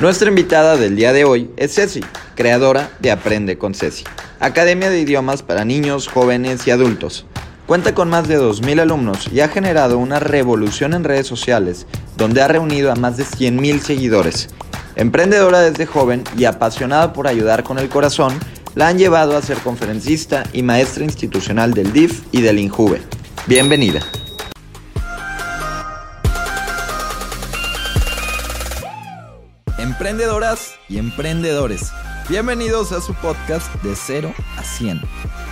Nuestra invitada del día de hoy es Ceci, creadora de Aprende con Ceci, Academia de Idiomas para niños, jóvenes y adultos. Cuenta con más de 2.000 alumnos y ha generado una revolución en redes sociales donde ha reunido a más de 100.000 seguidores. Emprendedora desde joven y apasionada por ayudar con el corazón, la han llevado a ser conferencista y maestra institucional del DIF y del INJUVE. Bienvenida. Emprendedoras y emprendedores, bienvenidos a su podcast de 0 a 100.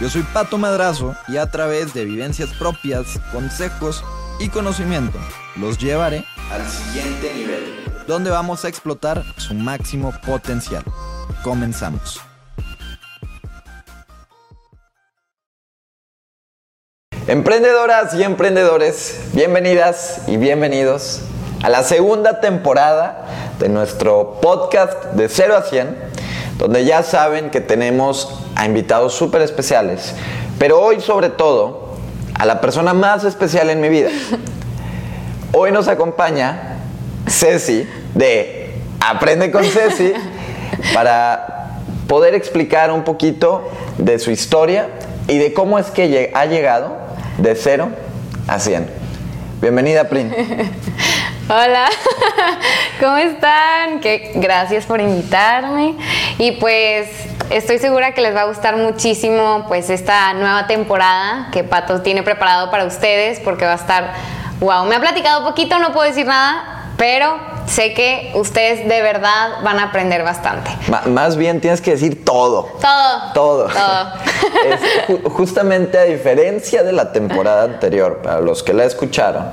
Yo soy Pato Madrazo y a través de vivencias propias, consejos y conocimiento los llevaré al siguiente nivel, donde vamos a explotar su máximo potencial. Comenzamos. Emprendedoras y emprendedores, bienvenidas y bienvenidos a la segunda temporada de nuestro podcast de 0 a 100, donde ya saben que tenemos a invitados súper especiales, pero hoy sobre todo a la persona más especial en mi vida. Hoy nos acompaña Ceci de Aprende con Ceci para poder explicar un poquito de su historia y de cómo es que ha llegado de 0 a 100. Bienvenida, Prin. Hola, ¿cómo están? gracias por invitarme y pues estoy segura que les va a gustar muchísimo pues esta nueva temporada que Pato tiene preparado para ustedes porque va a estar, wow, me ha platicado poquito, no puedo decir nada, pero sé que ustedes de verdad van a aprender bastante. más bien tienes que decir todo. Todo. Todo. Todo. justamente a diferencia de la temporada anterior, para los que la escucharon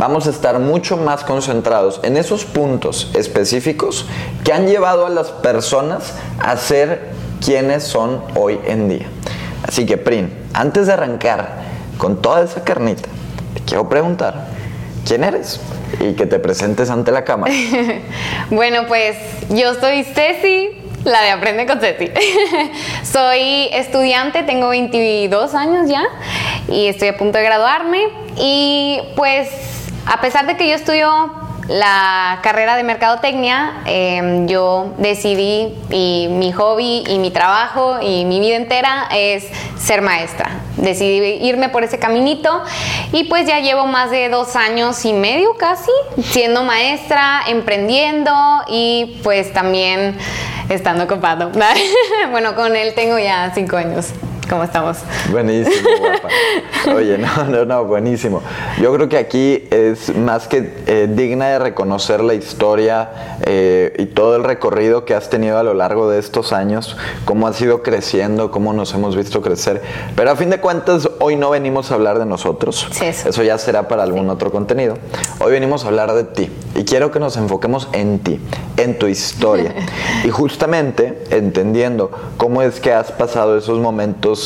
vamos a estar mucho más concentrados en esos puntos específicos que han llevado a las personas a ser quienes son hoy en día. Así que, Prin, antes de arrancar con toda esa carnita, te quiero preguntar, ¿quién eres? Y que te presentes ante la cámara. bueno, pues yo soy Ceci, la de Aprende con Ceci. Soy estudiante, tengo 22 años ya y estoy a punto de graduarme. Y pues a pesar de que yo estudio la carrera de mercadotecnia, em, yo decidí y mi hobby y mi trabajo y mi vida entera es ser maestra. Decidí irme por ese caminito y pues ya llevo más de dos años y medio casi siendo maestra, emprendiendo y pues también estando copado. bueno, con él tengo ya cinco años. ¿Cómo estamos? Buenísimo, guapa. Oye, no, no, no, buenísimo. Yo creo que aquí es más que eh, digna de reconocer la historia eh, y todo el recorrido que has tenido a lo largo de estos años, cómo has ido creciendo, cómo nos hemos visto crecer. Pero a fin de cuentas, hoy no venimos a hablar de nosotros. Sí, eso. eso. ya será para algún otro contenido. Hoy venimos a hablar de ti y quiero que nos enfoquemos en ti, en tu historia. y justamente entendiendo cómo es que has pasado esos momentos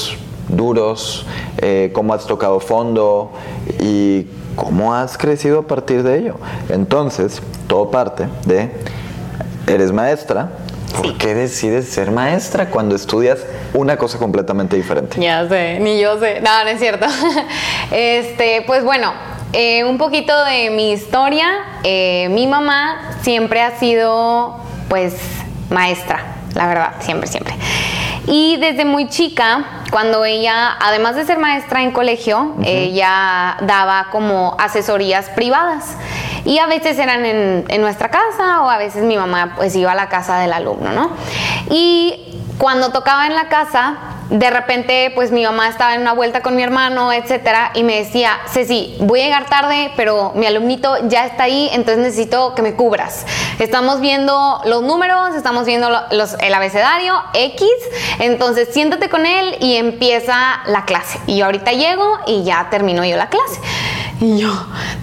duros, eh, cómo has tocado fondo y cómo has crecido a partir de ello. Entonces, todo parte de, eres maestra, ¿por qué decides ser maestra cuando estudias una cosa completamente diferente? Ya sé, ni yo sé. No, no es cierto. este, pues bueno, eh, un poquito de mi historia. Eh, mi mamá siempre ha sido, pues, maestra, la verdad, siempre, siempre. Y desde muy chica, cuando ella, además de ser maestra en colegio, ella daba como asesorías privadas. Y a veces eran en, en, nuestra casa o a veces mi mamá pues iba a la casa del alumno, ¿no? Y cuando tocaba en la casa, de repente, pues mi mamá estaba en una vuelta con mi hermano, etcétera, y me decía, Ceci, voy a llegar tarde, pero mi alumnito ya está ahí, entonces necesito que me cubras. Estamos viendo los números, estamos viendo los, el abecedario X, entonces siéntate con él y empieza la clase. Y yo ahorita llego y ya termino yo la clase. Y yo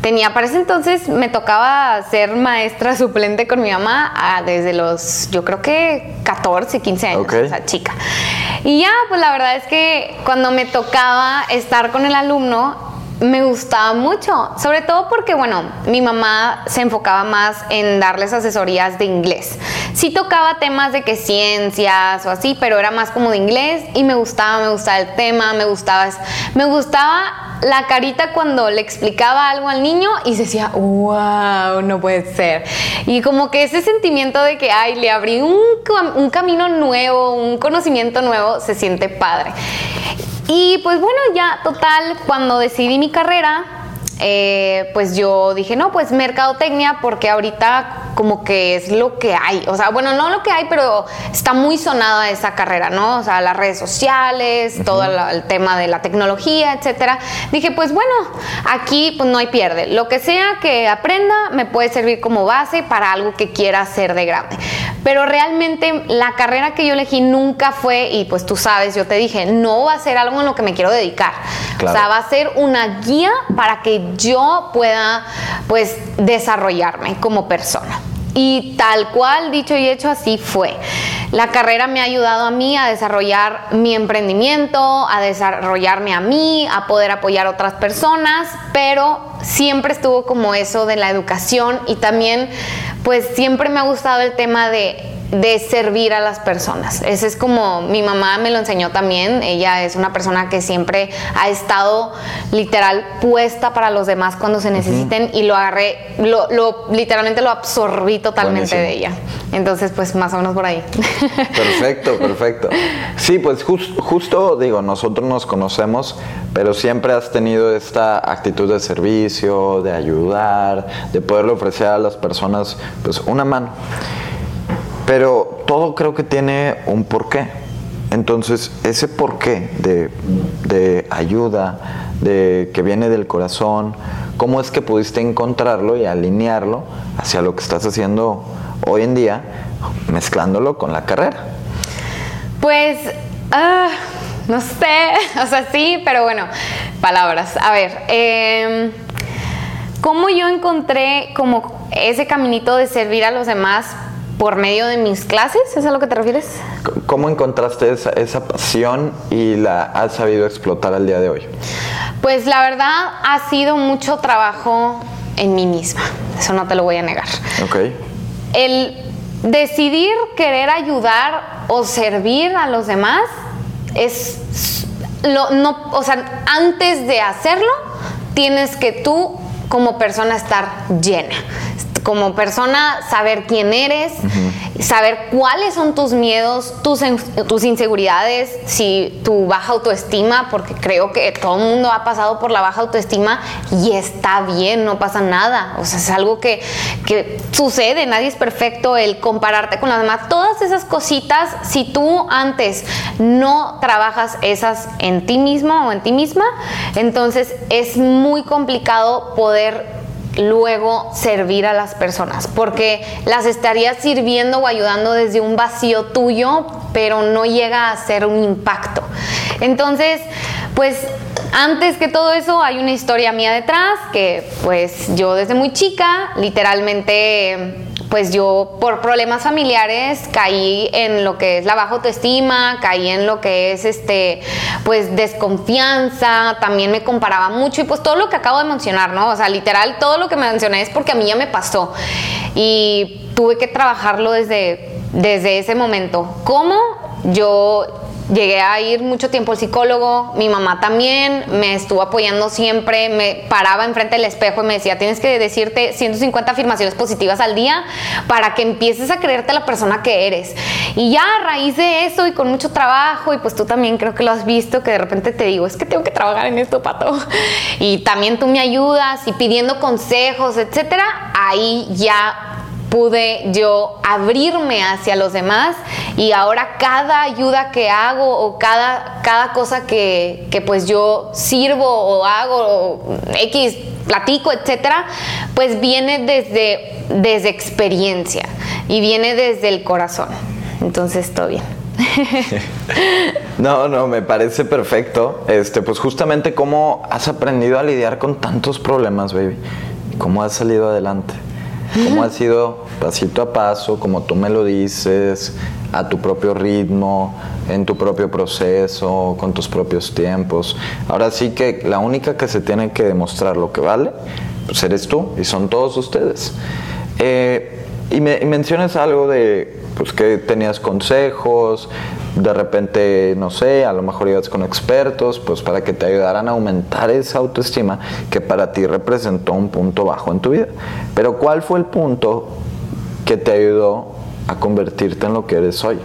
tenía, para ese entonces me tocaba ser maestra suplente con mi mamá ah, desde los, yo creo que 14, 15 años, o sea, chica. Y ya, pues la verdad es que cuando me tocaba estar con el alumno, me gustaba mucho, sobre todo porque, bueno, mi mamá se enfocaba más en darles asesorías de inglés. Sí tocaba temas de que ciencias o así, pero era más como de inglés y me gustaba, me gustaba el tema, me gustaba, me gustaba la carita cuando le explicaba algo al niño y se decía, wow, no puede ser. Y como que ese sentimiento de que, ay, le abrí un, un camino nuevo, un conocimiento nuevo, se siente padre. Y pues bueno, ya total, cuando decidí mi carrera, eh, pues yo dije, no, pues mercadotecnia, porque ahorita como que es lo que hay. O sea, bueno, no lo que hay, pero está muy sonada esa carrera, ¿no? O sea, las redes sociales, todo el tema de la tecnología, etcétera. Dije, pues bueno, aquí pues no hay pierde. Lo que sea que aprenda me puede servir como base para algo que quiera hacer de grande. Pero realmente la carrera que yo elegí nunca fue, y pues tú sabes, yo te dije, no va a ser algo en lo que me quiero dedicar. O sea, va a ser una guía para que yo pueda pues desarrollarme como persona. Y tal cual, dicho y hecho, así fue. La carrera me ha ayudado a mí a desarrollar mi emprendimiento, a desarrollarme a mí, a poder apoyar a otras personas, pero siempre estuvo como eso de la educación y también pues siempre me ha gustado el tema de de servir a las personas. Ese es como mi mamá me lo enseñó también. Ella es una persona que siempre ha estado literal puesta para los demás cuando se necesiten y lo agarré, lo, literalmente lo absorbí totalmente de ella. Entonces, pues más o menos por ahí. Perfecto, perfecto. Sí, pues justo digo, nosotros nos conocemos, pero siempre has tenido esta actitud de servicio, de ayudar, de poderle ofrecer a las personas pues una mano. Pero todo creo que tiene un porqué. Entonces, ese porqué de, de ayuda, de que viene del corazón, ¿cómo es que pudiste encontrarlo y alinearlo hacia lo que estás haciendo hoy en día, mezclándolo con la carrera? Pues, ah, no sé, o sea, sí, pero bueno, palabras. A ver, eh, ¿cómo yo encontré como ese caminito de servir a los demás? Por medio de mis clases, ¿es a lo que te refieres? ¿Cómo encontraste esa, esa, pasión y la has sabido explotar al día de hoy? Pues la verdad ha sido mucho trabajo en mí misma, eso no te lo voy a negar. Ok. El decidir querer ayudar o servir a los demás es lo, no, o sea, antes de hacerlo tienes que tú como persona estar llena como persona saber quién eres, saber cuáles son tus miedos, tus, tus inseguridades, si tu baja autoestima, porque creo que todo el mundo ha pasado por la baja autoestima y está bien, no pasa nada. O sea, es algo que, que sucede, nadie es perfecto, el compararte con las demás, todas esas cositas, si tú antes no trabajas esas en ti mismo o en ti misma, entonces es muy complicado poder luego servir a las personas, porque las estarías sirviendo o ayudando desde un vacío tuyo, pero no llega a ser un impacto. Entonces, pues antes que todo eso hay una historia mía detrás, que pues yo desde muy chica, literalmente pues yo por problemas familiares caí en lo que es la baja autoestima, caí en lo que es este pues desconfianza, también me comparaba mucho y pues todo lo que acabo de mencionar, ¿no? O sea, literal todo lo que me mencioné es porque a mí ya me pasó y tuve que trabajarlo desde desde ese momento. ¿Cómo? Yo Llegué a ir mucho tiempo al psicólogo, mi mamá también me estuvo apoyando siempre, me paraba enfrente del espejo y me decía, tienes que decirte 150 afirmaciones positivas al día para que empieces a creerte la persona que eres. Y ya a raíz de eso y con mucho trabajo, y pues tú también creo que lo has visto, que de repente te digo, es que tengo que trabajar en esto, pato. Y también tú me ayudas y pidiendo consejos, etcétera, ahí ya pude yo abrirme hacia los demás y ahora cada ayuda que hago o cada, cada cosa que, que pues yo sirvo o hago o X platico, etcétera, pues viene desde, desde experiencia y viene desde el corazón. Entonces, todo bien. no, no, me parece perfecto. Este, pues justamente cómo has aprendido a lidiar con tantos problemas, baby. ¿Cómo has salido adelante? ¿Cómo ha sido pasito a paso, como tú me lo dices, a tu propio ritmo, en tu propio proceso, con tus propios tiempos? Ahora sí que la única que se tiene que demostrar lo que vale, pues eres tú y son todos ustedes. Eh, y, me, mencionas algo de pues, que tenías consejos, de repente, no sé, a lo mejor ibas con expertos, pues para que te ayudaran a aumentar esa autoestima que para ti representó un punto bajo en tu vida. Pero ¿cuál fue el punto que te ayudó a convertirte en lo que eres hoy?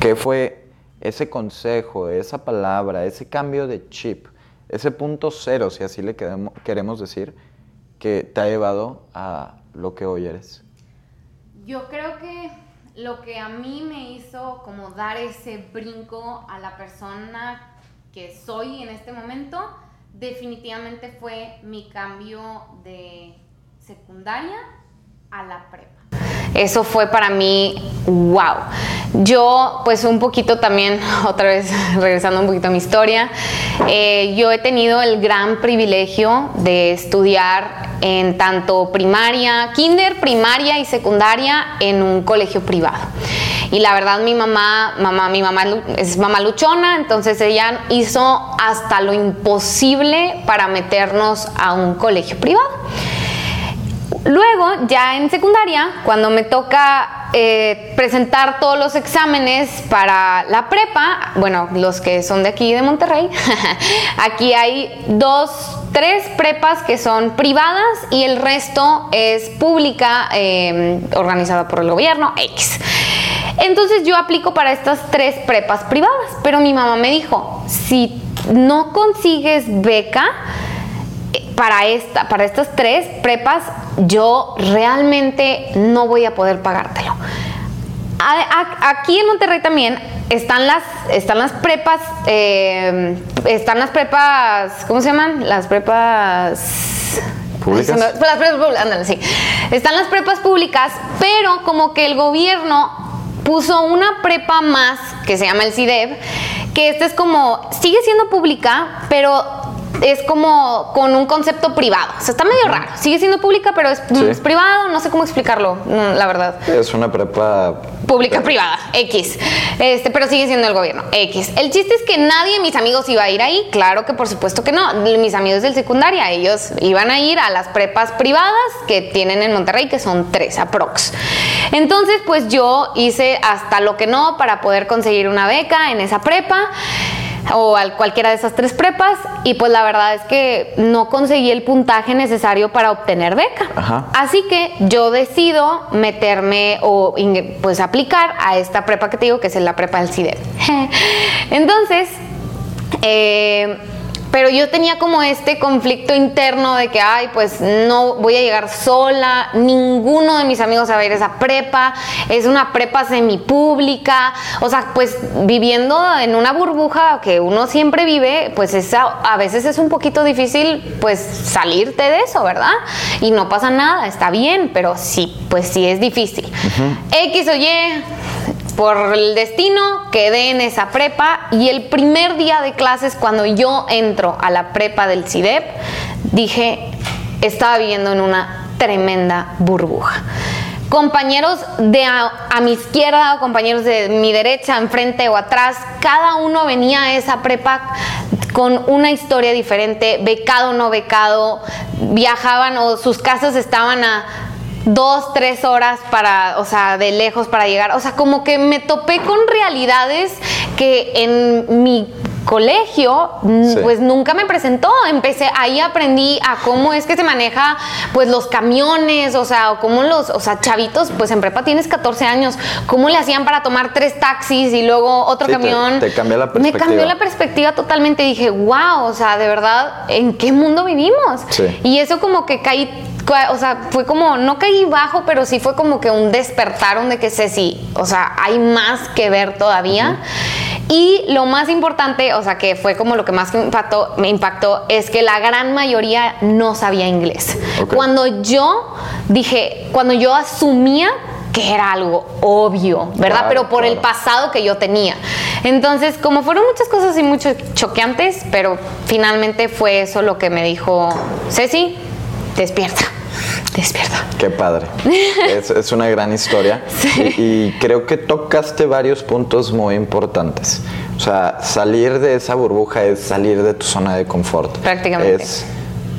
¿Qué fue ese consejo, esa palabra, ese cambio de chip, ese punto cero, si así le queremos decir, que te ha llevado a lo que hoy eres? Yo creo que lo que a mí me hizo como dar ese brinco a la persona que soy en este momento, definitivamente fue mi cambio de secundaria a la prepa. Eso fue para mí, wow. Yo, pues un poquito también, otra vez regresando un poquito a mi historia, eh, yo he tenido el gran privilegio de estudiar en tanto primaria, kinder, primaria y secundaria en un colegio privado. Y la verdad mi mamá, mamá, mi mamá es mamá luchona, entonces ella hizo hasta lo imposible para meternos a un colegio privado. Luego, ya en secundaria, cuando me toca eh, presentar todos los exámenes para la prepa, bueno, los que son de aquí de Monterrey, aquí hay dos, tres prepas que son privadas y el resto es pública, em, organizada por el gobierno, X. Entonces yo aplico para estas tres prepas privadas, pero mi mamá me dijo, si no consigues beca, para, esta, para estas tres prepas, yo realmente no voy a poder pagártelo. aquí en Monterrey también están las, están las prepas, eh, están las prepas, ¿cómo se llaman? Las prepas... ¿Públicas? las prepas públicas, sí. Están las prepas públicas, pero como que el gobierno puso una prepa más que se llama el CIDEB, que esta es como, sigue siendo pública, pero es como con un concepto privado. O sea, está medio raro. Sigue siendo pública, pero es, privado. No sé cómo explicarlo, la verdad. Es una prepa pública privada, X. Este, pero sigue siendo el gobierno, X. El chiste es que nadie de mis amigos iba a ir ahí. Claro que por supuesto que no. Mis amigos del secundaria, ellos iban a ir a las prepas privadas que tienen en Monterrey, que son tres aprox. Entonces, pues yo hice hasta lo que no para poder conseguir una beca en esa prepa o a cualquiera de esas tres prepas y pues la verdad es que no conseguí el puntaje necesario para obtener beca. Así que yo decido meterme o pues aplicar a esta prepa que te digo que es la prepa del CIDEP. Entonces, eh, pero yo tenía como este conflicto interno de que, ay, pues no voy a llegar sola, ninguno de mis amigos va a ir a esa prepa, es una prepa semipública, o sea, pues viviendo en una burbuja que uno siempre vive, pues a veces es un poquito difícil, pues salirte de eso, ¿verdad? Y no pasa nada, está bien, pero sí, pues sí es difícil. X o Y, por el destino quedé en esa prepa y el primer día de clases cuando yo entro a la prepa del CIDEP dije estaba viviendo en una tremenda burbuja. Compañeros de a, mi izquierda, compañeros de mi derecha, enfrente o atrás, cada uno venía a esa prepa con una historia diferente, becado o no becado, viajaban o sus casas estaban a dos, tres horas para, o sea, de lejos para llegar. O sea, como que me topé con realidades que en mi colegio pues nunca me presentó. Empecé ahí aprendí a cómo es que se maneja pues los camiones o sea o cómo los o sea chavitos pues en prepa tienes 14 años cómo le hacían para tomar tres taxis y luego otro camión. te, cambió la perspectiva me cambió la perspectiva. totalmente. Dije wow o sea de verdad en qué mundo vivimos y eso como que caí o sea, fue como, no caí bajo, pero sí fue como que un despertaron de que sé si, o sea, hay más que ver todavía. Y lo más importante, o sea, que fue como lo que más me impactó, me impactó es que la gran mayoría no sabía inglés. Cuando yo dije, cuando yo asumía que era algo obvio, ¿verdad? pero por el pasado que yo tenía. Entonces, como fueron muchas cosas y mucho choqueantes, pero finalmente fue eso lo que me dijo Ceci, despierta. Despierta. Qué padre. es, una gran historia. Y, creo que tocaste varios puntos muy importantes. O sea, salir de esa burbuja es salir de tu zona de confort. Prácticamente. Es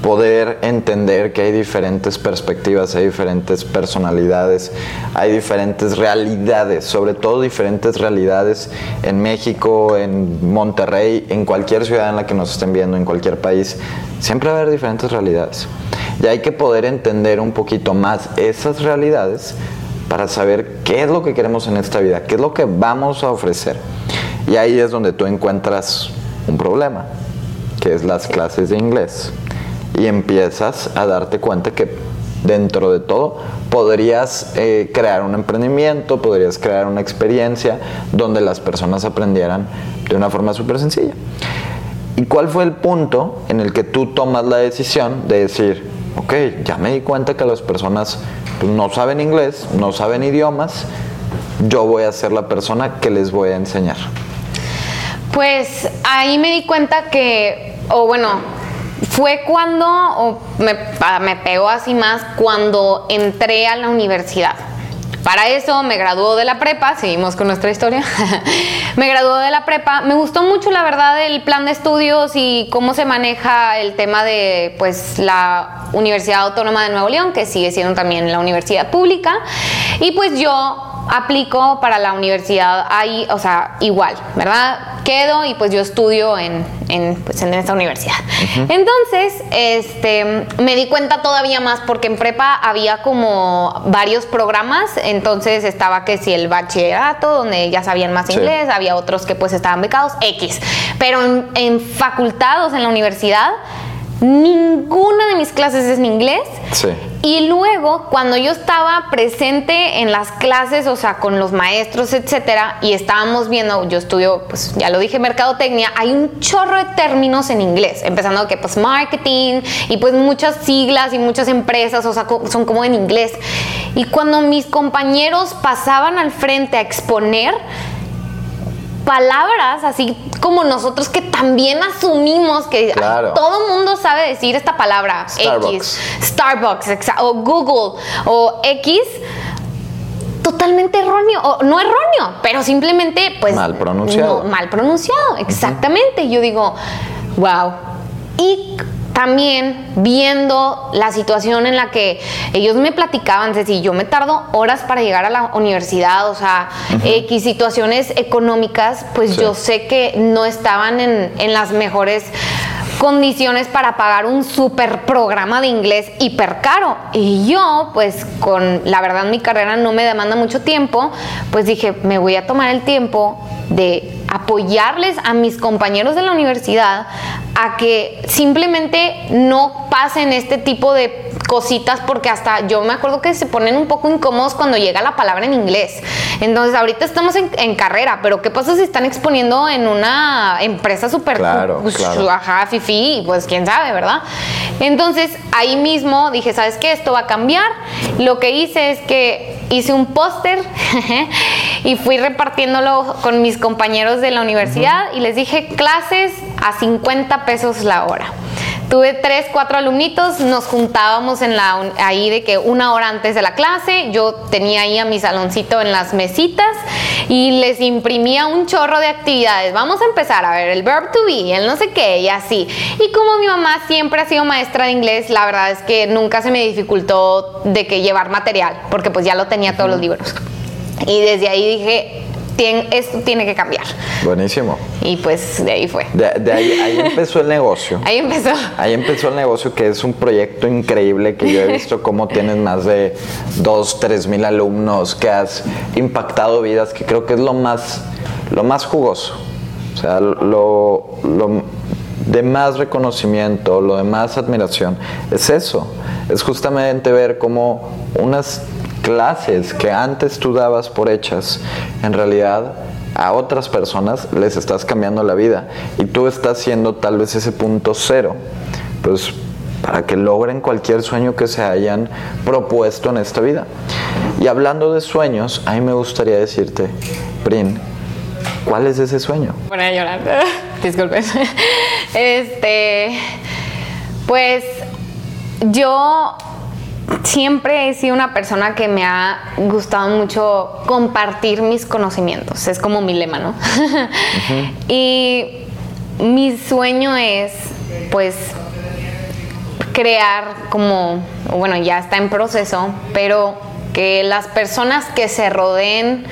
poder entender que hay diferentes perspectivas, hay diferentes personalidades, hay diferentes realidades, sobre todo diferentes realidades en México, en Monterrey, en cualquier ciudad en la que nos estén viendo, en cualquier país, siempre va a haber diferentes realidades. Y hay que poder entender un poquito más esas realidades para saber qué es lo que queremos en esta vida, qué es lo que vamos a ofrecer. Y ahí es donde tú encuentras un problema, que es las clases de inglés. Y empiezas a darte cuenta que dentro de todo podrías eh, crear un emprendimiento, podrías crear una experiencia donde las personas aprendieran de una forma súper sencilla. ¿Y cuál fue el punto en el que tú tomas la decisión de decir, ok, ya me di cuenta que las personas no saben inglés, no saben idiomas, yo voy a ser la persona que les voy a enseñar? Pues ahí me di cuenta que, o bueno, fue cuando, o me, me pegó así más, cuando entré a la universidad. Para eso me graduó de la prepa, seguimos con nuestra historia. me graduó de la prepa. Me gustó mucho, la verdad, el plan de estudios y cómo se maneja el tema de pues la Universidad Autónoma de Nuevo León, que sigue siendo también la universidad pública. Y pues yo aplico para la universidad ahí, o sea, igual, ¿verdad? Quedo y pues yo estudio en, en, pues, en esta universidad. Entonces, este, me di cuenta todavía más porque en prepa había como varios programas, entonces estaba que si el bachillerato, donde ya sabían más inglés, había otros que pues estaban becados, X, pero en, en facultados, en la universidad, ninguna de mis clases es en inglés. Sí. Y luego, cuando yo estaba presente en las clases, o sea, con los maestros, etcétera, y estábamos viendo, yo estudio, pues ya lo dije, mercadotecnia, hay un chorro de términos en inglés, empezando que pues marketing y pues muchas siglas y muchas empresas, o sea, son como en inglés. Y cuando mis compañeros pasaban al frente a exponer, palabras así como nosotros que también asumimos que todo mundo sabe decir esta palabra X, Starbucks o Google o X totalmente erróneo, o no erróneo, pero simplemente pues mal pronunciado. mal pronunciado, exactamente. Yo digo, wow. Y también viendo la situación en la que ellos me platicaban, de si yo me tardo horas para llegar a la universidad, o sea, X situaciones económicas, pues yo sé que no estaban en, en las mejores condiciones para pagar un super programa de inglés hiper caro. Y yo, pues con la verdad mi carrera no me demanda mucho tiempo, pues dije, me voy a tomar el tiempo de apoyarles a mis compañeros de la universidad a que simplemente no pasen este tipo de cositas porque hasta yo me acuerdo que se ponen un poco incómodos cuando llega la palabra en inglés. Entonces ahorita estamos en, carrera, pero ¿qué pasa si están exponiendo en una empresa súper claro, pues, claro. ajá, fifi, pues quién sabe, ¿verdad? Entonces ahí mismo dije, ¿sabes qué? Esto va a cambiar. Lo que hice es que hice un póster y fui repartiéndolo con mis compañeros de la universidad y les dije clases a 50 pesos la hora. Tuve tres, cuatro alumnitos, nos juntábamos en la, ahí de que una hora antes de la clase, yo tenía ahí a mi saloncito en las mesitas y les imprimía un chorro de actividades. Vamos a empezar a ver el verb to be, el no sé qué y así. Y como mi mamá siempre ha sido maestra de inglés, la verdad es que nunca se me dificultó de que llevar material, porque pues ya lo tenía todos los libros. Y desde ahí dije, esto tiene que cambiar. Buenísimo. Y pues de ahí fue. De, ahí, empezó el negocio. Ahí empezó. Ahí empezó el negocio, que es un proyecto increíble que yo he visto cómo tienes más de 2, 3 mil alumnos, que has impactado vidas, que creo que es lo más, lo más jugoso. O sea, lo, lo de más reconocimiento, lo de más admiración, es eso. Es justamente ver cómo unas clases que antes tú dabas por hechas, en realidad a otras personas les estás cambiando la vida y tú estás siendo tal vez ese punto cero, pues para que logren cualquier sueño que se hayan propuesto en esta vida. Y hablando de sueños, a mí me gustaría decirte, Prin, ¿cuál es ese sueño? Bueno, llorar, disculpe. Este, pues yo siempre he sido una persona que me ha gustado mucho compartir mis conocimientos. Es como mi lema, ¿no? Y mi sueño es, pues, crear como, bueno, ya está en proceso, pero que las personas que se rodeen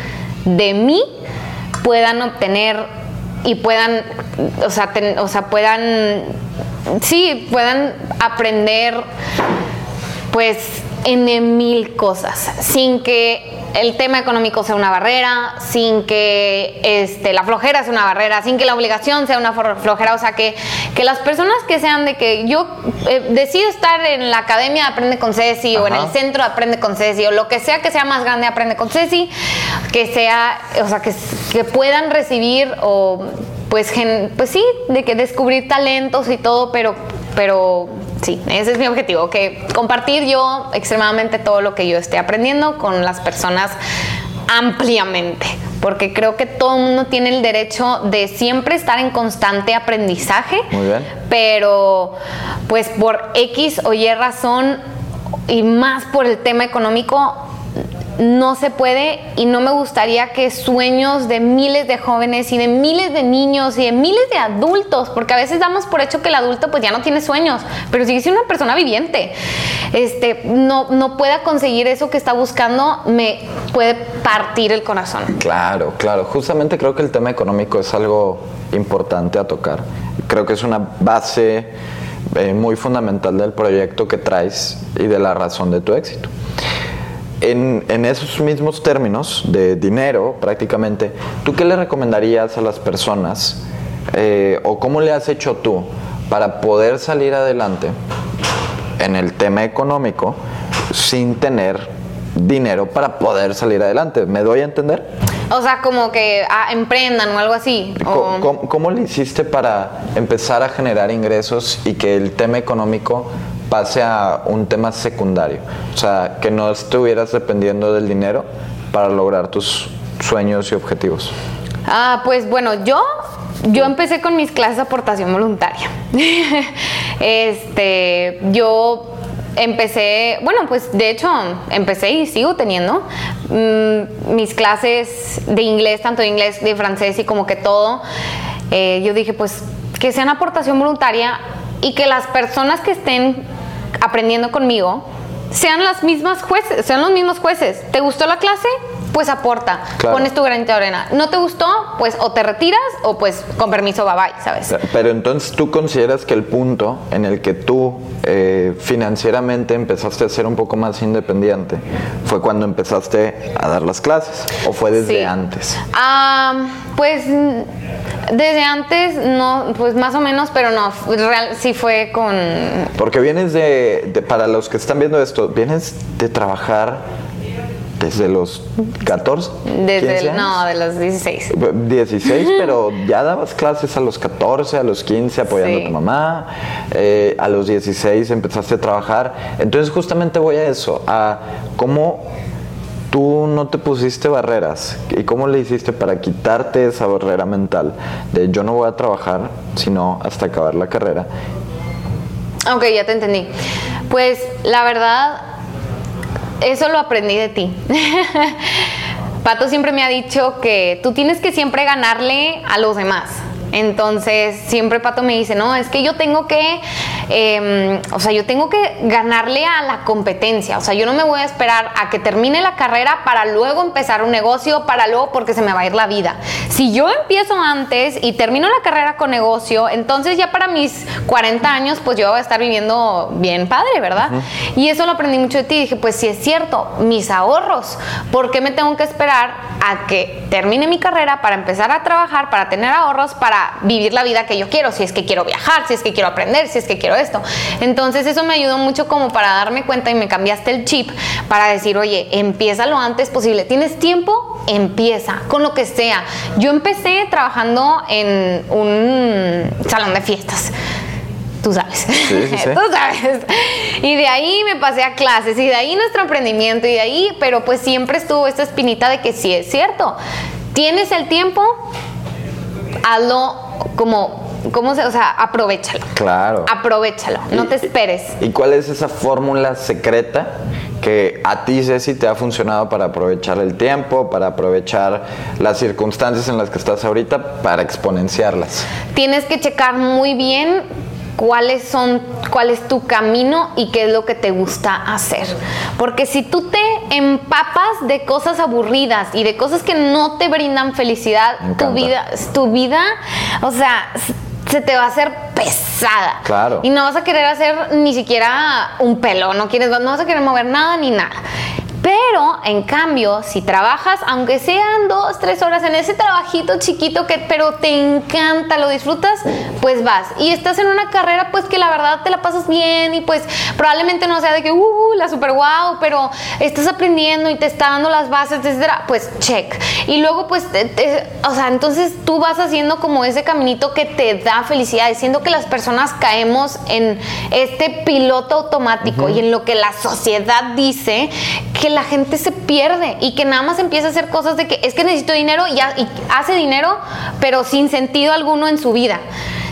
de mí puedan obtener y puedan, o sea, o sea puedan, sí, puedan aprender, pues, en mil cosas, sin que el tema económico sea una barrera, sin que este, la flojera sea una barrera, sin que la obligación sea una flojera. O sea, que, que las personas que sean de que yo eh, decido estar en la academia de Aprende con Ceci o en el centro de Aprende con Ceci o lo que sea que sea más grande Aprende con Ceci, que sea, o sea, que, que puedan recibir o pues, pues sí, de que descubrir talentos y todo, pero, pero sí, ese es mi objetivo, que compartir yo extremadamente todo lo que yo esté aprendiendo con las personas ampliamente, porque creo que todo el mundo tiene el derecho de siempre estar en constante aprendizaje, Muy bien. pero pues por X o Y razón y más por el tema económico, no se puede y no me gustaría que sueños de miles de jóvenes y de miles de niños y de miles de adultos, porque a veces damos por hecho que el adulto pues ya no tiene sueños, pero sigue siendo una persona viviente, este, no, no pueda conseguir eso que está buscando, me puede partir el corazón. Claro, claro, justamente creo que el tema económico es algo importante a tocar, creo que es una base eh, muy fundamental del proyecto que traes y de la razón de tu éxito. En, esos mismos términos de dinero, prácticamente, ¿tú qué le recomendarías a las personas eh, o cómo le has hecho tú para poder salir adelante en el tema económico sin tener dinero para poder salir adelante? ¿Me doy a entender? O sea, como que ah, emprendan o algo así. ¿Cómo, ¿Cómo, le hiciste para empezar a generar ingresos y que el tema económico pase a un tema secundario. O sea, que no estuvieras dependiendo del dinero para lograr tus sueños y objetivos. Ah, pues bueno, yo yo empecé con mis clases de aportación voluntaria. este, yo empecé, bueno, pues de hecho empecé y sigo teniendo mm, mis clases de inglés, tanto de inglés, de francés y como que todo. Eh, yo dije, pues que sean aportación voluntaria y que las personas que estén aprendiendo conmigo sean las mismas jueces, sean los mismos jueces. ¿Te gustó la clase? Pues aporta, pones tu granito de arena. ¿No te gustó? Pues o te retiras o pues con permiso bye bye, ¿sabes? Pero entonces tú consideras que el punto en el que tú eh, financieramente empezaste a ser un poco más independiente fue cuando empezaste a dar las clases o fue desde antes? Ah, pues desde antes, no, pues más o menos, pero no, real, sí fue con... Porque vienes de, para los que están viendo esto, vienes de trabajar desde los 14. Desde el, no, de los 16. 16, pero ya dabas clases a los 14, a los 15 apoyando a tu mamá, eh, a los 16 empezaste a trabajar. Entonces justamente voy a eso, a cómo tú no te pusiste barreras. ¿Y cómo le hiciste para quitarte esa barrera mental de yo no voy a trabajar sino hasta acabar la carrera? Ok, ya te entendí. Pues la verdad, eso lo aprendí de ti. Pato siempre me ha dicho que tú tienes que siempre ganarle a los demás. Entonces, siempre Pato me dice, no, es que yo tengo que, em, o sea, yo tengo que ganarle a la competencia. O sea, yo no me voy a esperar a que termine la carrera para luego empezar un negocio, para luego porque se me va a ir la vida. Si yo empiezo antes y termino la carrera con negocio, entonces ya para mis 40 años, pues yo voy a estar viviendo bien padre, ¿verdad? Y eso lo aprendí mucho de ti. Dije, pues si es cierto, mis ahorros, ¿por qué me tengo que esperar a que termine mi carrera para empezar a trabajar, para tener ahorros, para vivir la vida que yo quiero, si es que quiero viajar, si es que quiero aprender, si es que quiero esto. Entonces eso me ayudó mucho como para darme cuenta y me cambiaste el chip para decir, oye, empieza lo antes posible. ¿Tienes tiempo? Empieza con lo que sea. Yo empecé trabajando en un salón de fiestas tú sabes, tú sabes. Y de ahí me pasé a clases y de ahí nuestro emprendimiento y de ahí, pero pues siempre estuvo esta espinita de que sí es cierto. Tienes el tiempo, hazlo como ¿Cómo se, o sea, aprovechalo. Claro. Aprovechalo, no te esperes. ¿Y cuál es esa fórmula secreta que a ti, Ceci, te ha funcionado para aprovechar el tiempo, para aprovechar las circunstancias en las que estás ahorita, para exponenciarlas? Tienes que checar muy bien cuáles son, cuál es tu camino y qué es lo que te gusta hacer. Porque si tú te empapas de cosas aburridas y de cosas que no te brindan felicidad, tu vida, tu vida, o sea, se te va a hacer pesada. Claro. Y no vas a querer hacer ni siquiera un pelo, no quieres, no vas a querer mover nada ni nada. Pero, en cambio, si trabajas, aunque sean dos, tres horas en ese trabajito chiquito que, pero te encanta, lo disfrutas, pues vas. Y estás en una carrera, pues que la verdad te la pasas bien y pues probablemente no sea de que, uh, la super wow, pero estás aprendiendo y te está dando las bases, etcétera, pues check. Y luego, pues, o sea, entonces tú vas haciendo como ese caminito que te da felicidad, diciendo que las personas caemos en este piloto automático y en lo que la sociedad dice que la gente se pierde y que nada más empieza a hacer cosas de que es que necesito dinero y, hace dinero, pero sin sentido alguno en su vida.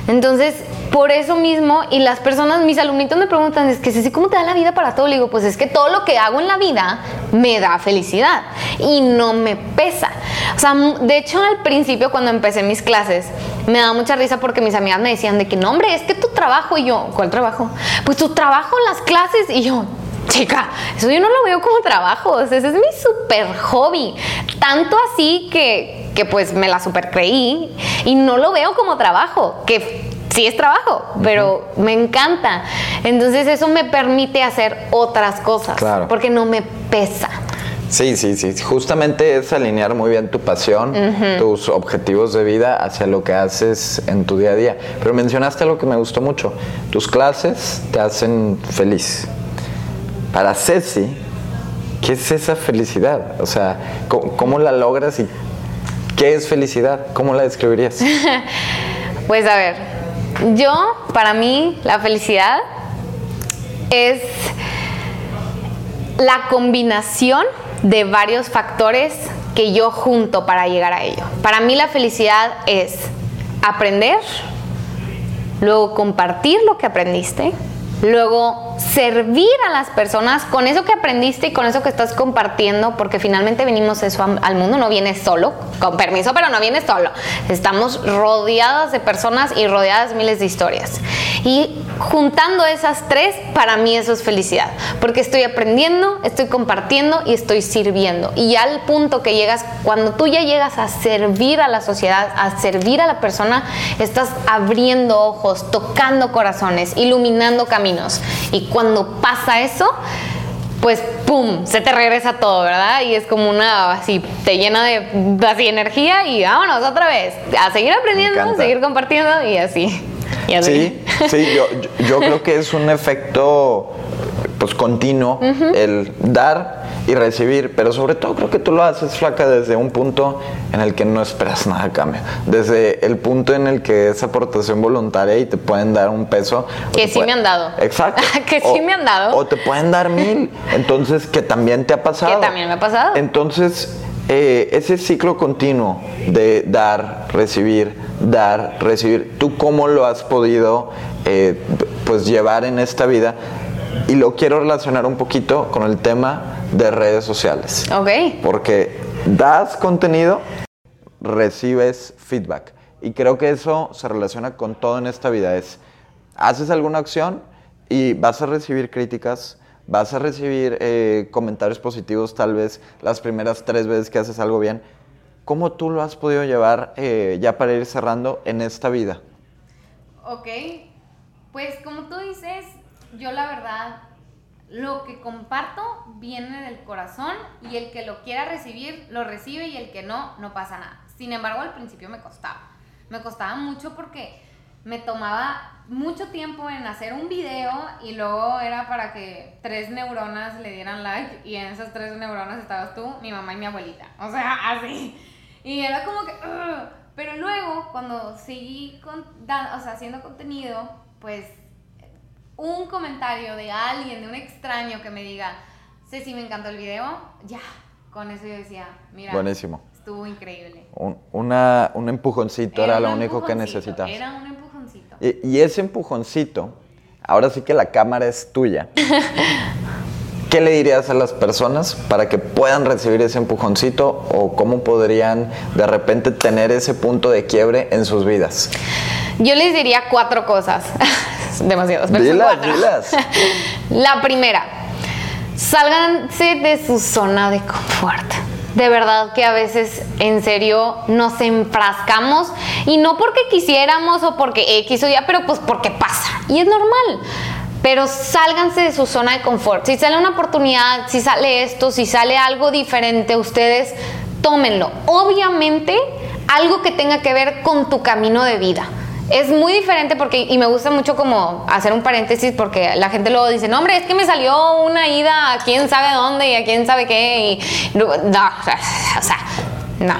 Entonces, por eso mismo, y las personas, mis alumnitos me preguntan, es que si ¿cómo te da la vida para todo? Le digo, pues es que todo lo que hago en la vida me da felicidad y no me pesa. O sea, de hecho al principio cuando empecé mis clases, me daba mucha risa porque mis amigas me decían de que, no, hombre, es que tu trabajo, y yo, ¿cuál trabajo? Pues tu trabajo las clases, y yo, chica, eso yo no lo veo como trabajo, ese es mi super hobby. Tanto así que, que pues me la super creí y no lo veo como trabajo, que sí es trabajo, pero me encanta. Entonces eso me permite hacer otras cosas, porque no me pesa. Sí, sí, sí. Justamente es alinear muy bien tu pasión, tus objetivos de vida hacia lo que haces en tu día a día. Pero mencionaste algo que me gustó mucho. Tus clases te hacen feliz para Ceci, ¿qué es esa felicidad? O sea, ¿cómo, la logras y qué es felicidad? ¿Cómo la describirías? pues a ver, yo, para mí, la felicidad es la combinación de varios factores que yo junto para llegar a ello. Para mí la felicidad es aprender, luego compartir lo que aprendiste, luego servir a las personas con eso que aprendiste y con eso que estás compartiendo, porque finalmente venimos eso al mundo, no vienes solo, con permiso, pero no vienes solo. Estamos rodeadas de personas y rodeadas de miles de historias. Y juntando esas tres, para mí eso es felicidad, porque estoy aprendiendo, estoy compartiendo y estoy sirviendo. Y al punto que llegas, cuando tú ya llegas a servir a la sociedad, a servir a la persona, estás abriendo ojos, tocando corazones, iluminando caminos. Y cuando pasa eso, pues pum, se te regresa todo, ¿verdad? Y es como una, así, te llena de así, energía y vámonos otra vez, a seguir aprendiendo, a seguir compartiendo y así. Sí, sí, yo, yo, creo que es un efecto pues continuo el dar y recibir, pero sobre todo creo que tú lo haces flaca desde un punto en el que no esperas nada a cambio, desde el punto en el que es aportación voluntaria y te pueden dar un peso. Que sí me han dado. Exacto. que sí me han dado. O te pueden dar mil, entonces que también te ha pasado. Que también me ha pasado. Entonces, eh, ese ciclo continuo de dar, recibir, dar, recibir, ¿tú cómo lo has podido eh, pues llevar en esta vida? Y lo quiero relacionar un poquito con el tema de redes sociales. Ok. Porque das contenido, recibes feedback. Y creo que eso se relaciona con todo en esta vida. Es, haces alguna acción y vas a recibir críticas, vas a recibir eh, comentarios positivos tal vez las primeras tres veces que haces algo bien. ¿Cómo tú lo has podido llevar eh, ya para ir cerrando en esta vida? Ok, pues como tú dices, yo la verdad lo que comparto viene del corazón y el que lo quiera recibir lo recibe y el que no, no pasa nada. Sin embargo, al principio me costaba. Me costaba mucho porque me tomaba mucho tiempo en hacer un video y luego era para que tres neuronas le dieran like y en esas tres neuronas estabas tú, mi mamá y mi abuelita. O sea, así. Y era como que... Pero luego, cuando seguí con, o sea, haciendo contenido, pues un comentario de alguien, de un extraño que me diga, sé si me encantó el video, ya, con eso yo decía, mira, Buenísimo. estuvo increíble. Un, una, un empujoncito era, lo único que necesitabas. Era un empujoncito. Y, y, ese empujoncito, ahora sí que la cámara es tuya. ¿Qué le dirías a las personas para que puedan recibir ese empujoncito o cómo podrían de repente tener ese punto de quiebre en sus vidas? Yo les diría cuatro cosas. Demasiadas. Dilas, dilas. La primera, sálganse de su zona de confort. De verdad que a veces en serio nos enfrascamos y no porque quisiéramos o porque X o ya, pero pues porque pasa y es normal. Pero sálganse de su zona de confort. Si sale una oportunidad, si sale esto, si sale algo diferente, ustedes tómenlo. Obviamente, algo que tenga que ver con tu camino de vida. Es muy diferente porque, y me gusta mucho como hacer un paréntesis porque la gente luego dice, no hombre, es que me salió una ida a quién sabe dónde y a quién sabe qué. Y, no, o sea, no.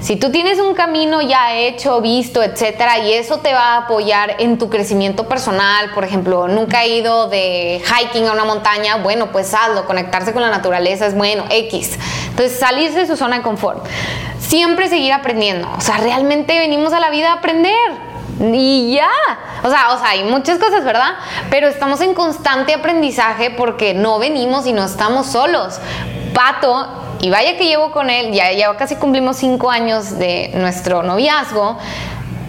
Si tú tienes un camino ya hecho, visto, etcétera, y eso te va a apoyar en tu crecimiento personal, por ejemplo, nunca he ido de hiking a una montaña, bueno, pues hazlo, conectarse con la naturaleza es bueno, X. Entonces, salirse de su zona de confort. Siempre seguir aprendiendo. O sea, realmente venimos a la vida a aprender. Y ya. O sea, o sea, hay muchas cosas, ¿verdad? Pero estamos en constante aprendizaje porque no venimos y no estamos solos. Pato, y vaya que llevo con él, ya, ya casi cumplimos cinco años de nuestro noviazgo.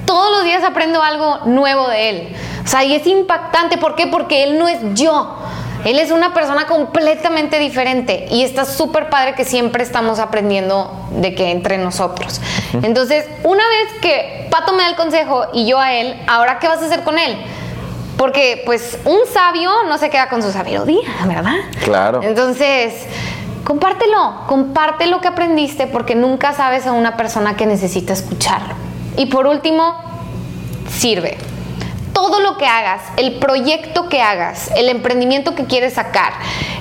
Todos los días aprendo algo nuevo de él. O sea, y es impactante. ¿Por qué? Porque él no es yo. Él es una persona completamente diferente y está súper padre que siempre estamos aprendiendo de que entre nosotros. Entonces, una vez que Pato me da el consejo y yo a él, ahora qué vas a hacer con él? Porque pues un sabio no se queda con su sabiduría, ¿verdad? Claro. Entonces, compártelo, comparte lo que aprendiste porque nunca sabes a una persona que necesita escucharlo. Y por último, sirve todo lo que hagas, el proyecto que hagas, el emprendimiento que quieres sacar,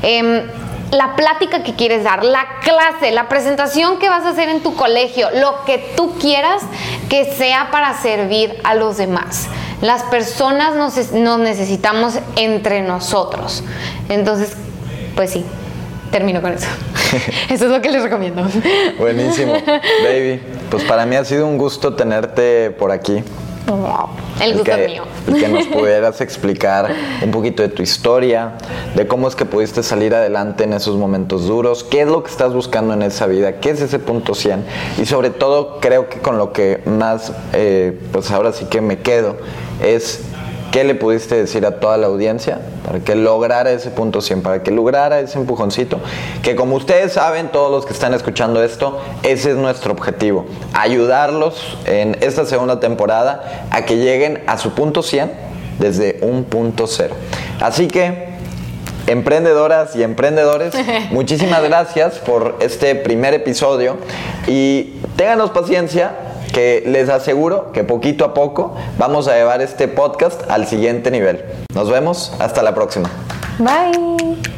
eh, la plática que quieres dar, la clase, la presentación que vas a hacer en tu colegio, lo que tú quieras que sea para servir a los demás. Las personas nos, nos necesitamos entre nosotros. Entonces, pues sí, termino con eso. Eso es lo que les recomiendo. Buenísimo. Baby, pues para mí ha sido un gusto tenerte por aquí. El gusto que, es mío. el que nos pudieras explicar un poquito de tu historia, de cómo es que pudiste salir adelante en esos momentos duros, qué es lo que estás buscando en esa vida, qué es ese punto 100 y sobre todo creo que con lo que más, eh, pues ahora sí que me quedo es qué le pudiste decir a toda la audiencia para que lograra ese punto 100, para que lograra ese empujoncito, que como ustedes saben, todos los que están escuchando esto, ese es nuestro objetivo, ayudarlos en esta segunda temporada a que lleguen a su punto 100 desde un punto cero. Así que emprendedoras y emprendedores, muchísimas gracias por este primer episodio y ténganos paciencia que les aseguro que poquito a poco vamos a llevar este podcast al siguiente nivel. Nos vemos, hasta la próxima. Bye.